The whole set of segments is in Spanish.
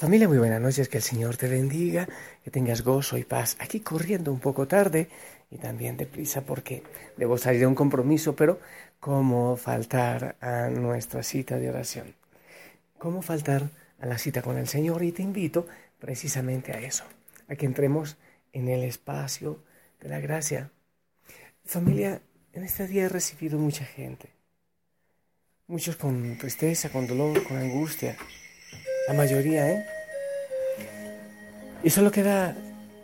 Familia, muy buenas noches, que el Señor te bendiga, que tengas gozo y paz. Aquí corriendo un poco tarde y también deprisa porque debo salir de un compromiso, pero ¿cómo faltar a nuestra cita de oración? ¿Cómo faltar a la cita con el Señor? Y te invito precisamente a eso, a que entremos en el espacio de la gracia. Familia, en este día he recibido mucha gente, muchos con tristeza, con dolor, con angustia la mayoría, ¿eh? Y solo queda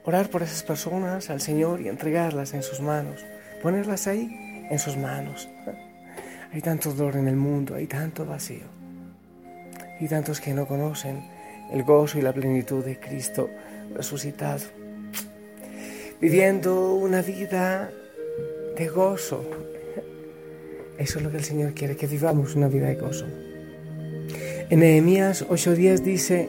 orar por esas personas al Señor y entregarlas en sus manos, ponerlas ahí en sus manos. Hay tanto dolor en el mundo, hay tanto vacío. Y tantos que no conocen el gozo y la plenitud de Cristo resucitado. Viviendo una vida de gozo. Eso es lo que el Señor quiere, que vivamos una vida de gozo. En Nehemías 8:10 dice,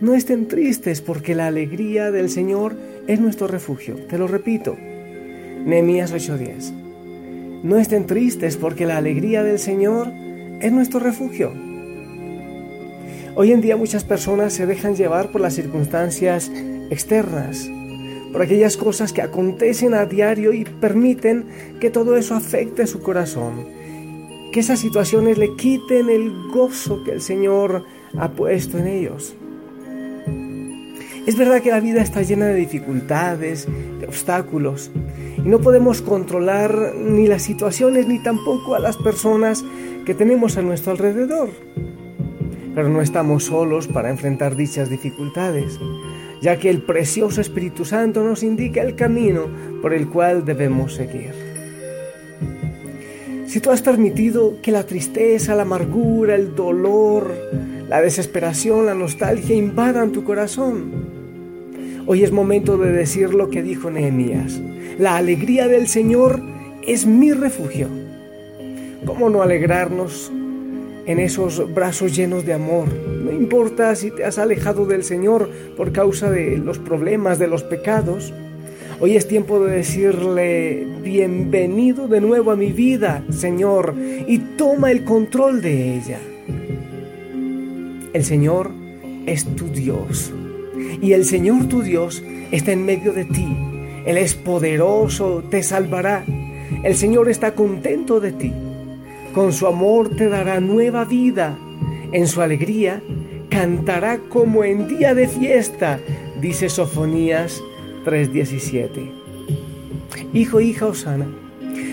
no estén tristes porque la alegría del Señor es nuestro refugio. Te lo repito, Nehemías 8:10. No estén tristes porque la alegría del Señor es nuestro refugio. Hoy en día muchas personas se dejan llevar por las circunstancias externas, por aquellas cosas que acontecen a diario y permiten que todo eso afecte su corazón que esas situaciones le quiten el gozo que el Señor ha puesto en ellos. Es verdad que la vida está llena de dificultades, de obstáculos, y no podemos controlar ni las situaciones ni tampoco a las personas que tenemos a nuestro alrededor. Pero no estamos solos para enfrentar dichas dificultades, ya que el precioso Espíritu Santo nos indica el camino por el cual debemos seguir. Si tú has permitido que la tristeza, la amargura, el dolor, la desesperación, la nostalgia invadan tu corazón, hoy es momento de decir lo que dijo Nehemías. La alegría del Señor es mi refugio. ¿Cómo no alegrarnos en esos brazos llenos de amor? No importa si te has alejado del Señor por causa de los problemas, de los pecados. Hoy es tiempo de decirle, bienvenido de nuevo a mi vida, Señor, y toma el control de ella. El Señor es tu Dios, y el Señor tu Dios está en medio de ti. Él es poderoso, te salvará. El Señor está contento de ti. Con su amor te dará nueva vida. En su alegría cantará como en día de fiesta, dice Sofonías 3:17. Hijo, hija Osana,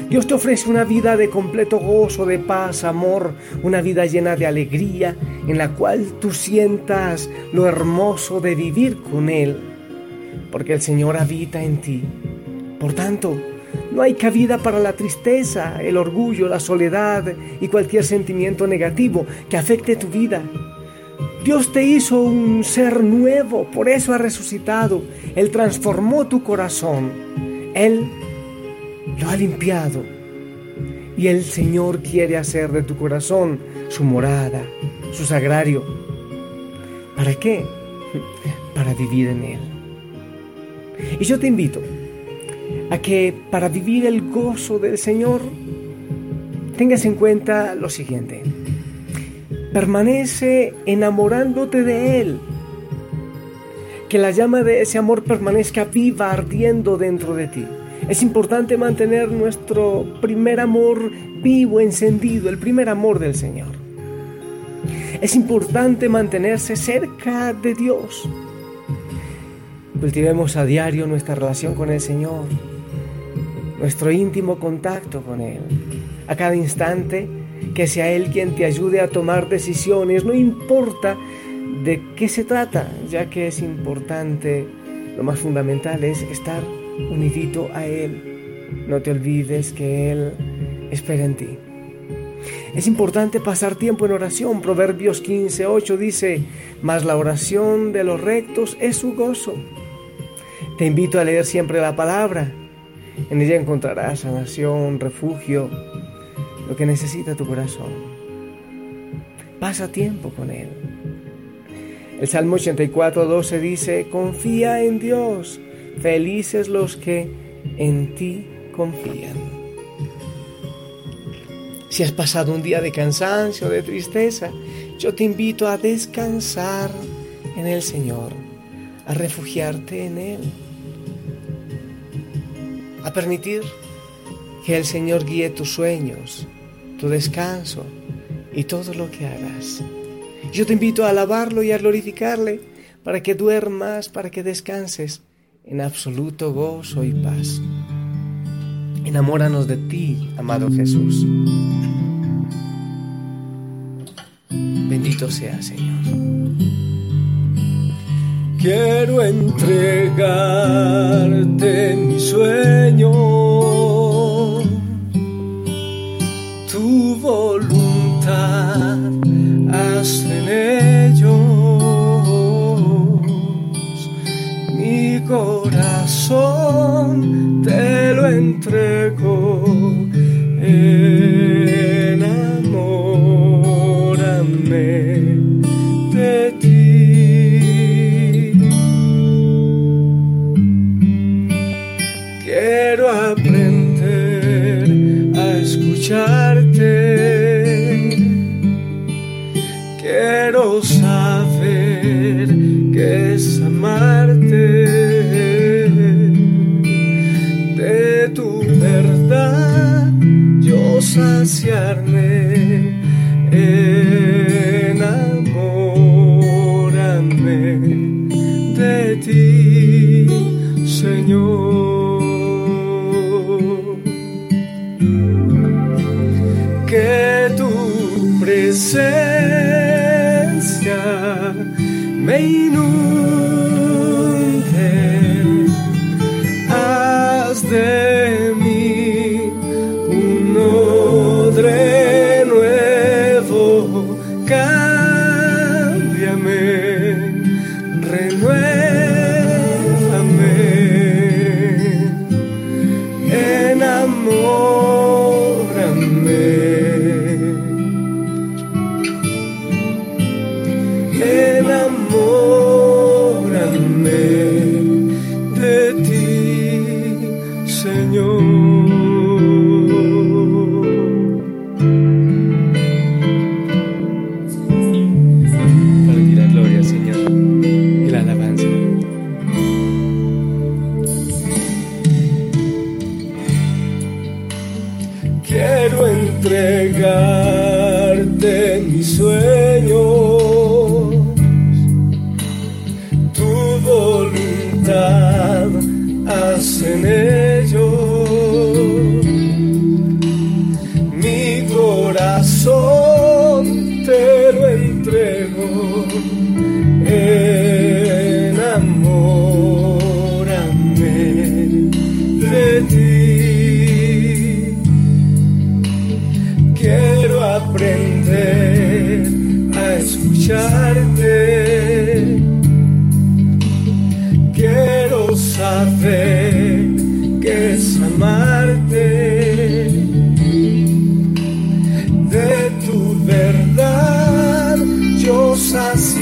Dios te ofrece una vida de completo gozo, de paz, amor, una vida llena de alegría, en la cual tú sientas lo hermoso de vivir con Él, porque el Señor habita en ti. Por tanto, no hay cabida para la tristeza, el orgullo, la soledad y cualquier sentimiento negativo que afecte tu vida. Dios te hizo un ser nuevo, por eso ha resucitado. Él transformó tu corazón. Él lo ha limpiado. Y el Señor quiere hacer de tu corazón su morada, su sagrario. ¿Para qué? Para vivir en Él. Y yo te invito a que para vivir el gozo del Señor tengas en cuenta lo siguiente. Permanece enamorándote de Él. Que la llama de ese amor permanezca viva, ardiendo dentro de ti. Es importante mantener nuestro primer amor vivo, encendido, el primer amor del Señor. Es importante mantenerse cerca de Dios. Cultivemos a diario nuestra relación con el Señor, nuestro íntimo contacto con Él. A cada instante que sea Él quien te ayude a tomar decisiones, no importa de qué se trata, ya que es importante, lo más fundamental es estar unidito a Él. No te olvides que Él espera en ti. Es importante pasar tiempo en oración. Proverbios 15:8 dice, mas la oración de los rectos es su gozo. Te invito a leer siempre la palabra. En ella encontrarás sanación, refugio, lo que necesita tu corazón. Pasa tiempo con Él. El Salmo 84:12 dice, confía en Dios, felices los que en ti confían. Si has pasado un día de cansancio, de tristeza, yo te invito a descansar en el Señor, a refugiarte en Él, a permitir que el Señor guíe tus sueños, tu descanso y todo lo que hagas. Yo te invito a alabarlo y a glorificarle para que duermas, para que descanses en absoluto gozo y paz. Enamóranos de ti, amado Jesús. Bendito sea, Señor. Quiero entregarte mi sueño, dejaste en ellos. Mi corazón te lo entrego enamórame de ti. Quiero aprender a escuchar. mirarte en mis sueños, tu voluntad hace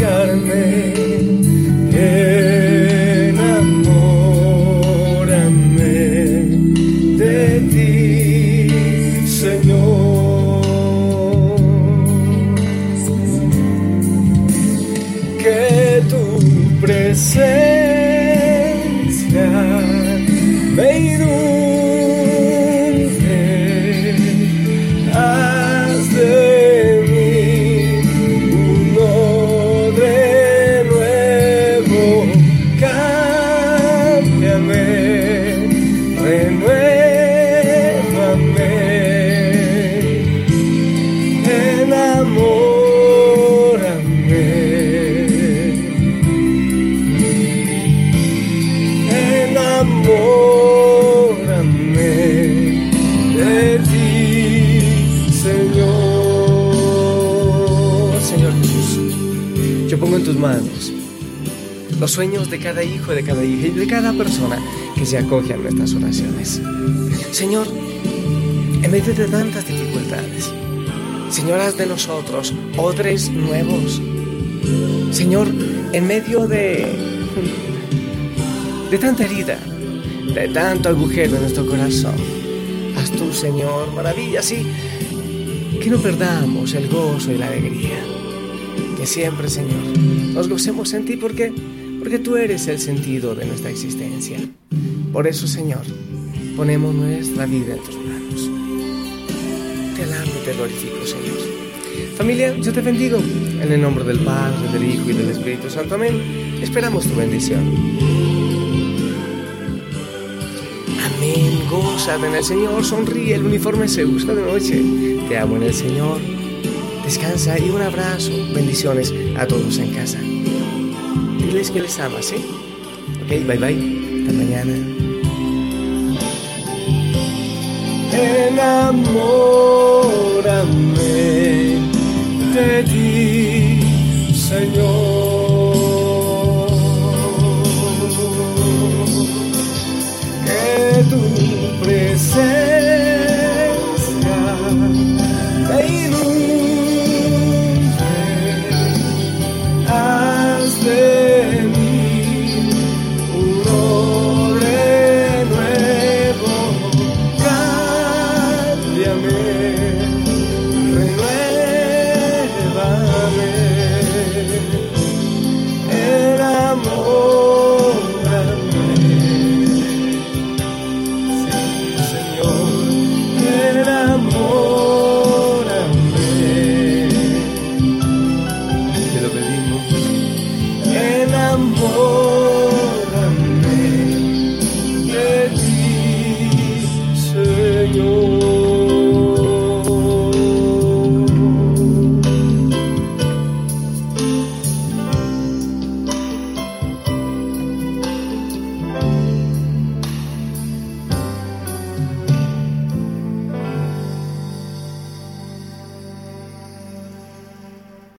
Enamórame, enamórame de ti, Señor. Que tu presencia me ilumine. Los sueños de cada hijo, de cada hija y de cada persona que se acoge a nuestras oraciones. Señor, en medio de tantas dificultades, Señor, haz de nosotros odres nuevos. Señor, en medio de, de tanta herida, de tanto agujero en nuestro corazón, haz tú, Señor, maravillas y que no perdamos el gozo y la alegría. Que siempre, Señor, nos gocemos en ti porque, porque tú eres el sentido de nuestra existencia. Por eso, Señor, ponemos nuestra vida en tus manos. Te alabo y te glorifico, Señor. Familia, yo te bendigo. En el nombre del Padre, del Hijo y del Espíritu Santo. Amén. Esperamos tu bendición. Amén. Goza en el Señor. Sonríe. El uniforme se usa de noche. Te amo en el Señor. Descansa y un abrazo. Bendiciones a todos en casa. Diles que les amas, ¿sí? Ok, bye bye. Hasta mañana. enamórame de ti, Señor.